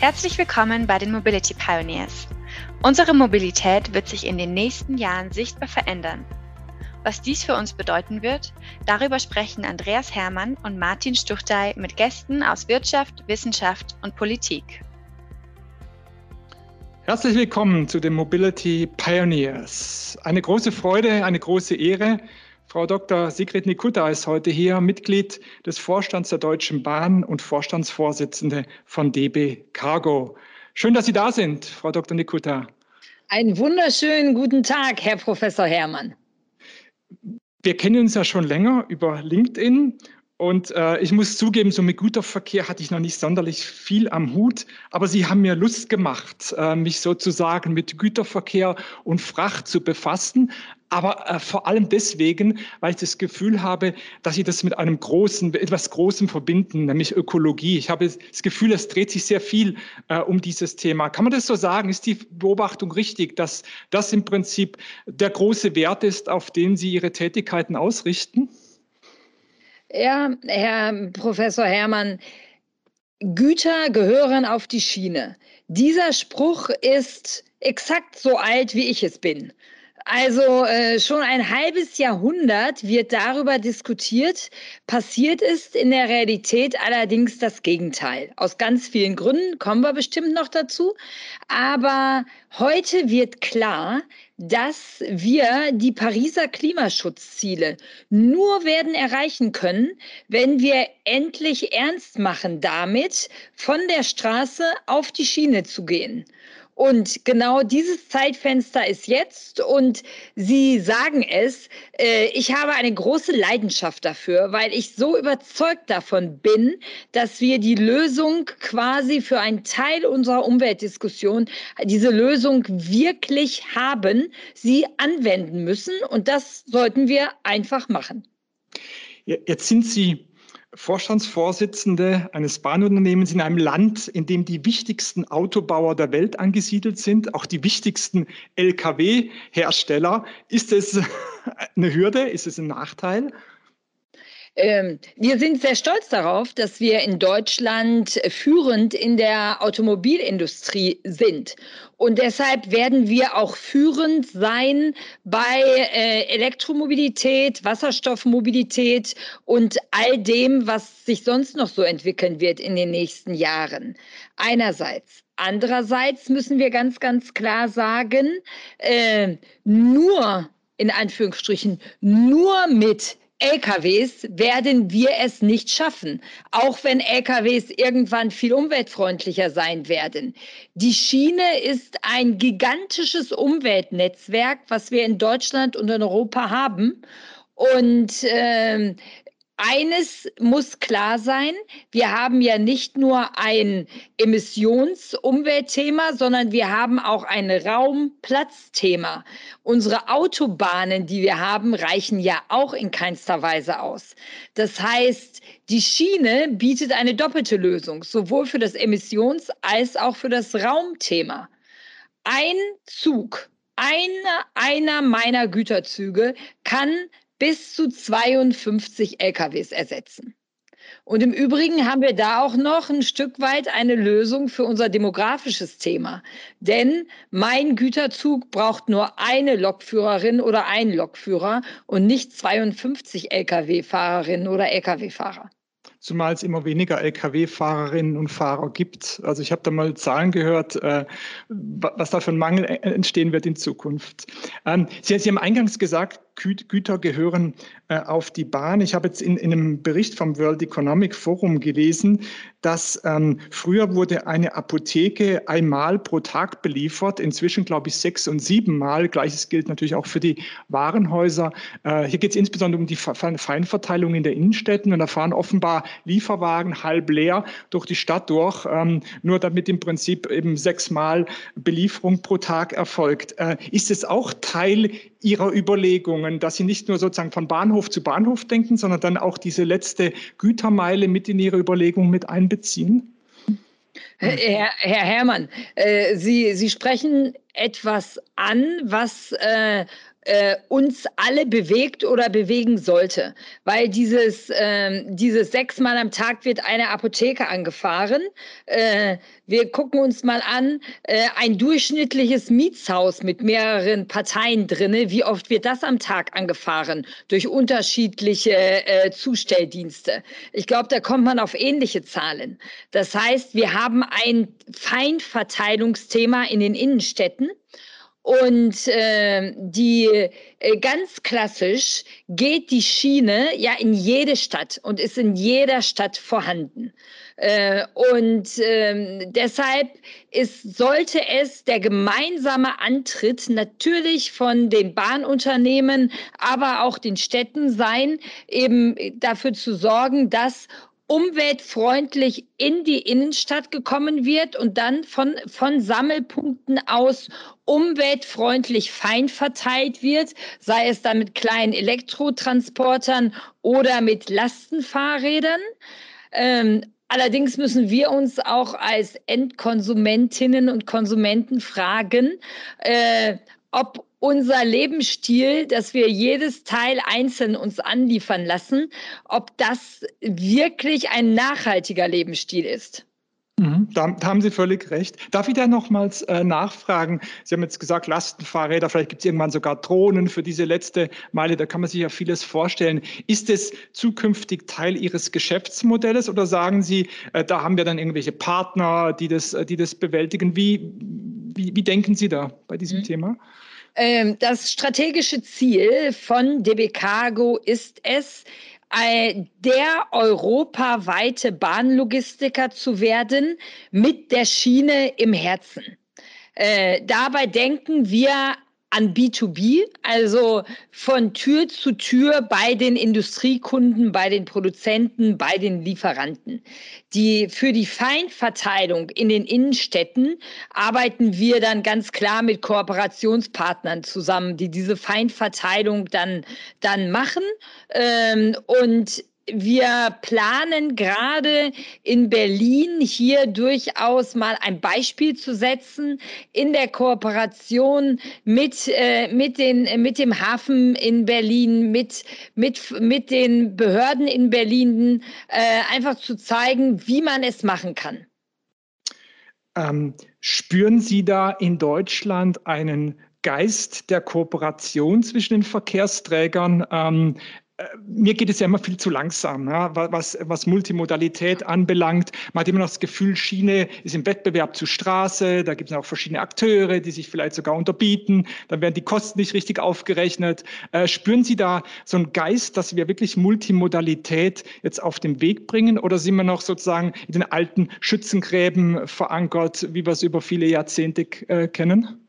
Herzlich willkommen bei den Mobility Pioneers. Unsere Mobilität wird sich in den nächsten Jahren sichtbar verändern. Was dies für uns bedeuten wird, darüber sprechen Andreas Hermann und Martin Stuchtey mit Gästen aus Wirtschaft, Wissenschaft und Politik. Herzlich willkommen zu den Mobility Pioneers. Eine große Freude, eine große Ehre, Frau Dr. Sigrid Nikutta ist heute hier, Mitglied des Vorstands der Deutschen Bahn und Vorstandsvorsitzende von DB Cargo. Schön, dass Sie da sind, Frau Dr. Nikutta. Einen wunderschönen guten Tag, Herr Professor Herrmann. Wir kennen uns ja schon länger über LinkedIn und äh, ich muss zugeben, so mit Güterverkehr hatte ich noch nicht sonderlich viel am Hut, aber Sie haben mir Lust gemacht, äh, mich sozusagen mit Güterverkehr und Fracht zu befassen. Aber äh, vor allem deswegen, weil ich das Gefühl habe, dass Sie das mit einem großen, etwas Großem verbinden, nämlich Ökologie. Ich habe das Gefühl, es dreht sich sehr viel äh, um dieses Thema. Kann man das so sagen? Ist die Beobachtung richtig, dass das im Prinzip der große Wert ist, auf den Sie Ihre Tätigkeiten ausrichten? Ja, Herr Professor Herrmann, Güter gehören auf die Schiene. Dieser Spruch ist exakt so alt, wie ich es bin. Also äh, schon ein halbes Jahrhundert wird darüber diskutiert. Passiert ist in der Realität allerdings das Gegenteil. Aus ganz vielen Gründen kommen wir bestimmt noch dazu. Aber heute wird klar, dass wir die Pariser Klimaschutzziele nur werden erreichen können, wenn wir endlich ernst machen damit, von der Straße auf die Schiene zu gehen. Und genau dieses Zeitfenster ist jetzt und Sie sagen es, äh, ich habe eine große Leidenschaft dafür, weil ich so überzeugt davon bin, dass wir die Lösung quasi für einen Teil unserer Umweltdiskussion, diese Lösung wirklich haben, sie anwenden müssen und das sollten wir einfach machen. Jetzt sind Sie Vorstandsvorsitzende eines Bahnunternehmens in einem Land, in dem die wichtigsten Autobauer der Welt angesiedelt sind, auch die wichtigsten Lkw-Hersteller. Ist es eine Hürde? Ist es ein Nachteil? Ähm, wir sind sehr stolz darauf, dass wir in Deutschland führend in der Automobilindustrie sind. Und deshalb werden wir auch führend sein bei äh, Elektromobilität, Wasserstoffmobilität und all dem, was sich sonst noch so entwickeln wird in den nächsten Jahren. Einerseits. Andererseits müssen wir ganz, ganz klar sagen, äh, nur in Anführungsstrichen, nur mit LKWs werden wir es nicht schaffen, auch wenn LKWs irgendwann viel umweltfreundlicher sein werden. Die Schiene ist ein gigantisches Umweltnetzwerk, was wir in Deutschland und in Europa haben. Und äh, eines muss klar sein, wir haben ja nicht nur ein Emissionsumweltthema, sondern wir haben auch ein Raumplatzthema. Unsere Autobahnen, die wir haben, reichen ja auch in keinster Weise aus. Das heißt, die Schiene bietet eine doppelte Lösung, sowohl für das Emissions- als auch für das Raumthema. Ein Zug, einer, einer meiner Güterzüge kann bis zu 52 LKWs ersetzen. Und im Übrigen haben wir da auch noch ein Stück weit eine Lösung für unser demografisches Thema. Denn mein Güterzug braucht nur eine Lokführerin oder einen Lokführer und nicht 52 Lkw-Fahrerinnen oder Lkw-Fahrer zumal es immer weniger Lkw-Fahrerinnen und Fahrer gibt. Also ich habe da mal Zahlen gehört, äh, was da für ein Mangel entstehen wird in Zukunft. Ähm, Sie, Sie haben eingangs gesagt, Güter gehören äh, auf die Bahn. Ich habe jetzt in, in, einem Bericht vom World Economic Forum gelesen, dass ähm, früher wurde eine Apotheke einmal pro Tag beliefert, inzwischen glaube ich sechs und sieben Mal. Gleiches gilt natürlich auch für die Warenhäuser. Äh, hier geht es insbesondere um die Feinverteilung in der Innenstädten und da fahren offenbar Lieferwagen halb leer durch die Stadt durch, ähm, nur damit im Prinzip eben sechsmal Belieferung pro Tag erfolgt. Äh, ist es auch Teil Ihrer Überlegungen, dass Sie nicht nur sozusagen von Bahnhof zu Bahnhof denken, sondern dann auch diese letzte Gütermeile mit in Ihre Überlegungen mit einbeziehen? Herr, Herr Herrmann, äh, Sie, Sie sprechen etwas an, was äh, äh, uns alle bewegt oder bewegen sollte. Weil dieses, äh, dieses sechsmal am Tag wird eine Apotheke angefahren. Äh, wir gucken uns mal an, äh, ein durchschnittliches Mietshaus mit mehreren Parteien drinne. Wie oft wird das am Tag angefahren durch unterschiedliche äh, Zustelldienste? Ich glaube, da kommt man auf ähnliche Zahlen. Das heißt, wir haben ein Feinverteilungsthema in den Innenstädten. Und äh, die äh, ganz klassisch geht die Schiene ja in jede Stadt und ist in jeder Stadt vorhanden. Äh, und äh, deshalb ist, sollte es der gemeinsame Antritt natürlich von den Bahnunternehmen, aber auch den Städten sein, eben dafür zu sorgen, dass umweltfreundlich in die Innenstadt gekommen wird und dann von, von Sammelpunkten aus umweltfreundlich fein verteilt wird, sei es dann mit kleinen Elektrotransportern oder mit Lastenfahrrädern. Ähm, Allerdings müssen wir uns auch als Endkonsumentinnen und Konsumenten fragen, äh, ob unser Lebensstil, dass wir jedes Teil einzeln uns anliefern lassen, ob das wirklich ein nachhaltiger Lebensstil ist. Mhm, da, da, haben Sie völlig recht. Darf ich da nochmals äh, nachfragen? Sie haben jetzt gesagt, Lastenfahrräder, vielleicht gibt es irgendwann sogar Drohnen für diese letzte Meile, da kann man sich ja vieles vorstellen. Ist es zukünftig Teil Ihres Geschäftsmodells oder sagen Sie, äh, da haben wir dann irgendwelche Partner, die das, die das bewältigen? Wie, wie, wie denken Sie da bei diesem mhm. Thema? Ähm, das strategische Ziel von DB Cargo ist es, der europaweite Bahnlogistiker zu werden mit der Schiene im Herzen. Äh, dabei denken wir an B2B, also von Tür zu Tür bei den Industriekunden, bei den Produzenten, bei den Lieferanten. Die, für die Feinverteilung in den Innenstädten arbeiten wir dann ganz klar mit Kooperationspartnern zusammen, die diese Feinverteilung dann, dann machen. Ähm, und wir planen gerade in Berlin hier durchaus mal ein Beispiel zu setzen in der Kooperation mit, äh, mit, den, mit dem Hafen in Berlin, mit, mit, mit den Behörden in Berlin, äh, einfach zu zeigen, wie man es machen kann. Ähm, spüren Sie da in Deutschland einen Geist der Kooperation zwischen den Verkehrsträgern? Ähm, äh, mir geht es ja immer viel zu langsam, ja, was, was Multimodalität anbelangt. Man hat immer noch das Gefühl, Schiene ist im Wettbewerb zur Straße, da gibt es auch verschiedene Akteure, die sich vielleicht sogar unterbieten, dann werden die Kosten nicht richtig aufgerechnet. Äh, spüren Sie da so einen Geist, dass wir wirklich Multimodalität jetzt auf den Weg bringen oder sind wir noch sozusagen in den alten Schützengräben verankert, wie wir es über viele Jahrzehnte äh, kennen?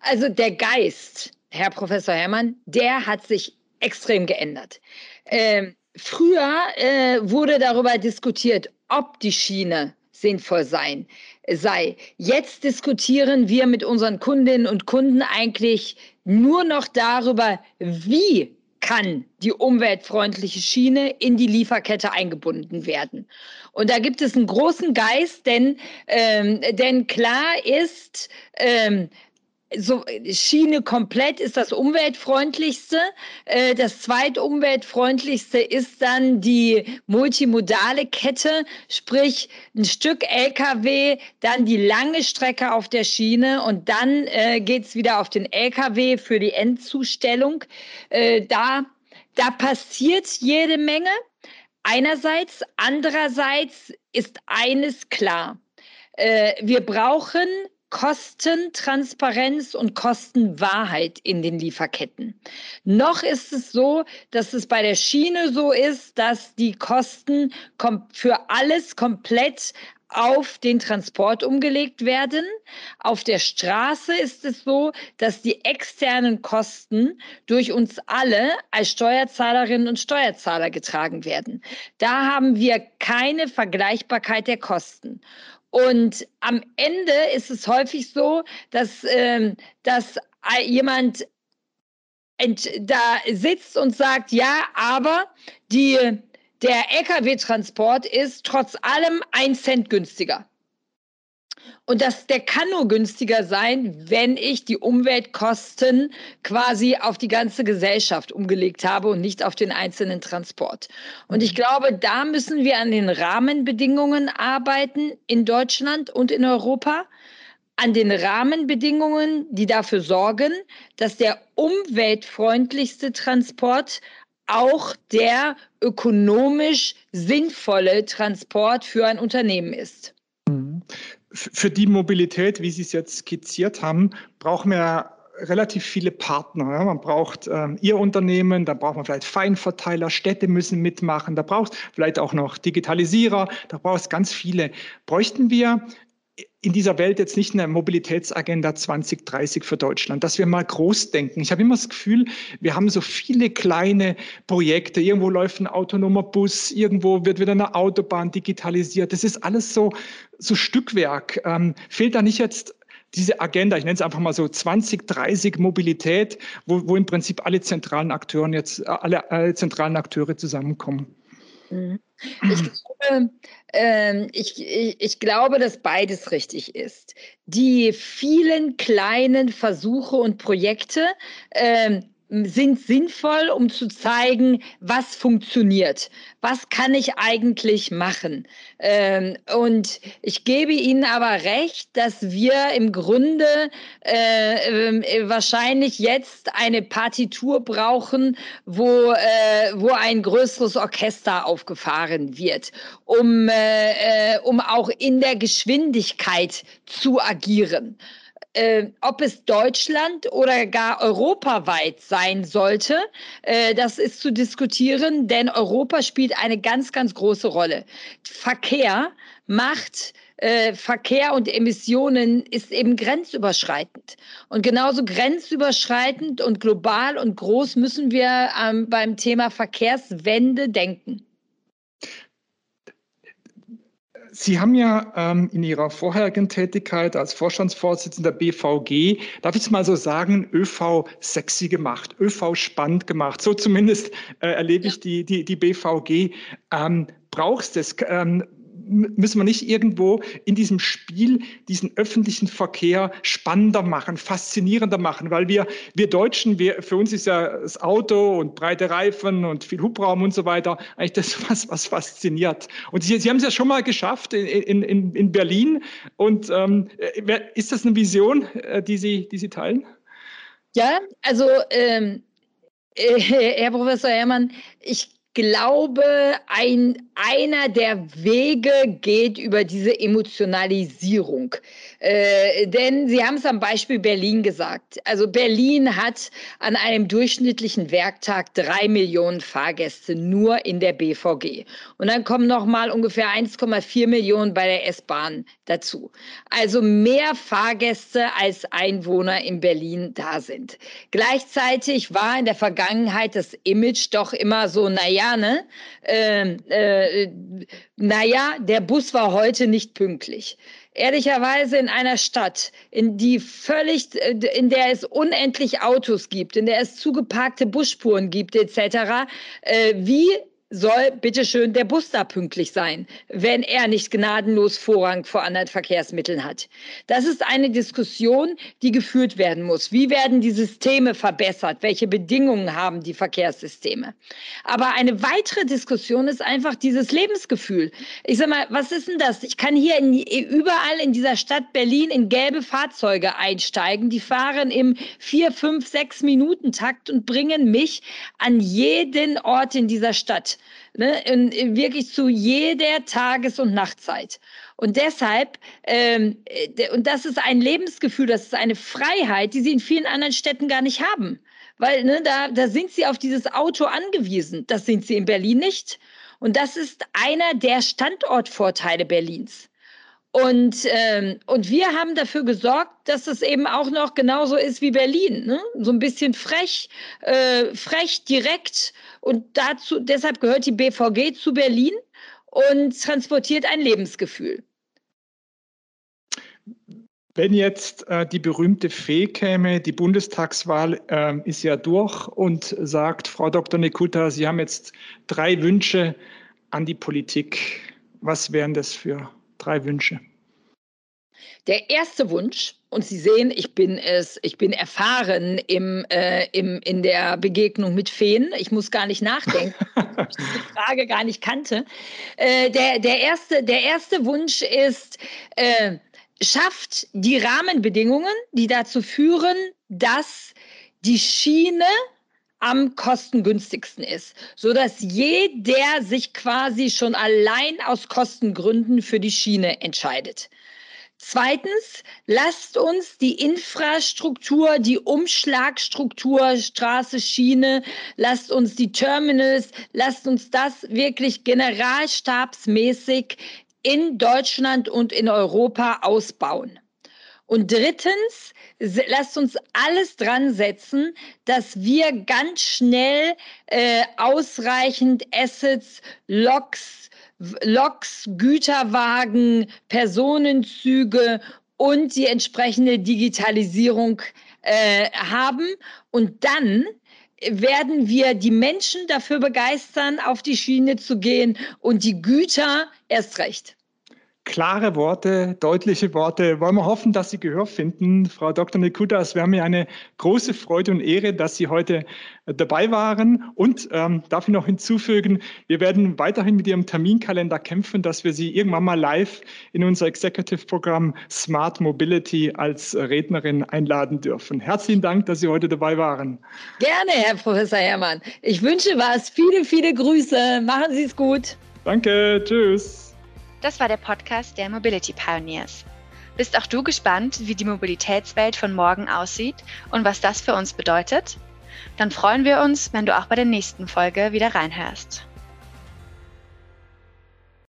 Also der Geist, Herr Professor Herrmann, der hat sich extrem geändert. Ähm, früher äh, wurde darüber diskutiert, ob die Schiene sinnvoll sein, sei. Jetzt diskutieren wir mit unseren Kundinnen und Kunden eigentlich nur noch darüber, wie kann die umweltfreundliche Schiene in die Lieferkette eingebunden werden. Und da gibt es einen großen Geist, denn, ähm, denn klar ist, ähm, so Schiene komplett ist das umweltfreundlichste. Äh, das zweitumweltfreundlichste ist dann die multimodale Kette, sprich ein Stück LKW, dann die lange Strecke auf der Schiene und dann äh, geht's wieder auf den LKW für die Endzustellung. Äh, da, da passiert jede Menge. Einerseits, andererseits ist eines klar. Äh, wir brauchen Kostentransparenz und Kostenwahrheit in den Lieferketten. Noch ist es so, dass es bei der Schiene so ist, dass die Kosten für alles komplett auf den Transport umgelegt werden. Auf der Straße ist es so, dass die externen Kosten durch uns alle als Steuerzahlerinnen und Steuerzahler getragen werden. Da haben wir keine Vergleichbarkeit der Kosten. Und am Ende ist es häufig so, dass, ähm, dass jemand da sitzt und sagt, ja, aber die, der Lkw-Transport ist trotz allem ein Cent günstiger. Und das, der kann nur günstiger sein, wenn ich die Umweltkosten quasi auf die ganze Gesellschaft umgelegt habe und nicht auf den einzelnen Transport. Und ich glaube, da müssen wir an den Rahmenbedingungen arbeiten in Deutschland und in Europa an den Rahmenbedingungen, die dafür sorgen, dass der umweltfreundlichste Transport auch der ökonomisch sinnvolle Transport für ein Unternehmen ist. Für die Mobilität, wie Sie es jetzt skizziert haben, brauchen wir relativ viele Partner. Man braucht ähm, Ihr Unternehmen, da braucht man vielleicht Feinverteiler, Städte müssen mitmachen, da braucht vielleicht auch noch Digitalisierer, da braucht es ganz viele. Bräuchten wir in dieser Welt jetzt nicht eine Mobilitätsagenda 2030 für Deutschland, dass wir mal groß denken. Ich habe immer das Gefühl, wir haben so viele kleine Projekte. Irgendwo läuft ein autonomer Bus, irgendwo wird wieder eine Autobahn digitalisiert. Das ist alles so, so Stückwerk. Ähm, fehlt da nicht jetzt diese Agenda, ich nenne es einfach mal so 2030 Mobilität, wo, wo im Prinzip alle zentralen Akteure jetzt, alle, alle zentralen Akteure zusammenkommen? Mhm. Ich glaube, äh, ich, ich, ich glaube, dass beides richtig ist. Die vielen kleinen Versuche und Projekte, äh, sind sinnvoll, um zu zeigen, was funktioniert. Was kann ich eigentlich machen? Ähm, und ich gebe Ihnen aber recht, dass wir im Grunde äh, äh, wahrscheinlich jetzt eine Partitur brauchen, wo, äh, wo ein größeres Orchester aufgefahren wird, um, äh, äh, um auch in der Geschwindigkeit zu agieren äh, ob es Deutschland oder gar europaweit sein sollte, äh, das ist zu diskutieren, denn Europa spielt eine ganz, ganz große Rolle. Verkehr macht äh, Verkehr und Emissionen ist eben grenzüberschreitend. Und genauso grenzüberschreitend und global und groß müssen wir ähm, beim Thema Verkehrswende denken. Sie haben ja ähm, in Ihrer vorherigen Tätigkeit als Vorstandsvorsitzender BVG, darf ich es mal so sagen, ÖV sexy gemacht, ÖV spannend gemacht. So zumindest äh, erlebe ich die, die, die BVG. Ähm, brauchst es? Ähm, müssen wir nicht irgendwo in diesem Spiel diesen öffentlichen Verkehr spannender machen, faszinierender machen, weil wir, wir Deutschen, wir, für uns ist ja das Auto und breite Reifen und viel Hubraum und so weiter eigentlich das, was, was fasziniert. Und Sie, Sie haben es ja schon mal geschafft in, in, in Berlin. Und ähm, ist das eine Vision, äh, die Sie, die Sie teilen? Ja, also ähm, äh, Herr Professor Herrmann, ich glaube, ein, einer der Wege geht über diese Emotionalisierung. Äh, denn Sie haben es am Beispiel Berlin gesagt. Also Berlin hat an einem durchschnittlichen Werktag drei Millionen Fahrgäste nur in der BVG. Und dann kommen noch mal ungefähr 1,4 Millionen bei der S-Bahn dazu. Also mehr Fahrgäste als Einwohner in Berlin da sind. Gleichzeitig war in der Vergangenheit das Image doch immer so, naja, ne, äh, äh, naja, der Bus war heute nicht pünktlich ehrlicherweise in einer Stadt, in die völlig, in der es unendlich Autos gibt, in der es zugeparkte Busspuren gibt, etc., äh, wie soll bitteschön der Bus da pünktlich sein, wenn er nicht gnadenlos Vorrang vor anderen Verkehrsmitteln hat. Das ist eine Diskussion, die geführt werden muss. Wie werden die Systeme verbessert? Welche Bedingungen haben die Verkehrssysteme? Aber eine weitere Diskussion ist einfach dieses Lebensgefühl. Ich sag mal, was ist denn das? Ich kann hier in, überall in dieser Stadt Berlin in gelbe Fahrzeuge einsteigen. Die fahren im vier, fünf, sechs Minuten Takt und bringen mich an jeden Ort in dieser Stadt ne, in wirklich zu jeder Tages- und Nachtzeit. Und deshalb, ähm, äh, und das ist ein Lebensgefühl, das ist eine Freiheit, die sie in vielen anderen Städten gar nicht haben. Weil ne, da, da sind sie auf dieses Auto angewiesen. Das sind sie in Berlin nicht. Und das ist einer der Standortvorteile Berlins. Und, ähm, und wir haben dafür gesorgt, dass es eben auch noch genauso ist wie Berlin. Ne? So ein bisschen frech, äh, frech, direkt. Und dazu, deshalb gehört die BVG zu Berlin und transportiert ein Lebensgefühl. Wenn jetzt äh, die berühmte Fee käme, die Bundestagswahl äh, ist ja durch und sagt, Frau Dr. Nekuta, Sie haben jetzt drei Wünsche an die Politik. Was wären das für drei Wünsche? Der erste Wunsch, und Sie sehen, ich bin es, ich bin erfahren im, äh, im, in der Begegnung mit Feen. Ich muss gar nicht nachdenken, weil ich die Frage gar nicht kannte. Äh, der, der, erste, der erste Wunsch ist, äh, schafft die Rahmenbedingungen, die dazu führen, dass die Schiene am kostengünstigsten ist, so dass jeder sich quasi schon allein aus Kostengründen für die Schiene entscheidet. Zweitens, lasst uns die Infrastruktur, die Umschlagstruktur, Straße, Schiene, lasst uns die Terminals, lasst uns das wirklich generalstabsmäßig in Deutschland und in Europa ausbauen. Und drittens, lasst uns alles dran setzen, dass wir ganz schnell äh, ausreichend Assets, Loks, Loks, Güterwagen, Personenzüge und die entsprechende Digitalisierung äh, haben. Und dann werden wir die Menschen dafür begeistern, auf die Schiene zu gehen und die Güter erst recht klare Worte, deutliche Worte. Wollen wir hoffen, dass Sie Gehör finden. Frau Dr. Nikutas, wir haben mir eine große Freude und Ehre, dass Sie heute äh, dabei waren. Und ähm, darf ich noch hinzufügen, wir werden weiterhin mit Ihrem Terminkalender kämpfen, dass wir Sie irgendwann mal live in unser Executive-Programm Smart Mobility als Rednerin einladen dürfen. Herzlichen Dank, dass Sie heute dabei waren. Gerne, Herr Professor Herrmann. Ich wünsche was. Viele, viele Grüße. Machen Sie es gut. Danke. Tschüss. Das war der Podcast der Mobility Pioneers. Bist auch du gespannt, wie die Mobilitätswelt von morgen aussieht und was das für uns bedeutet? Dann freuen wir uns, wenn du auch bei der nächsten Folge wieder reinhörst.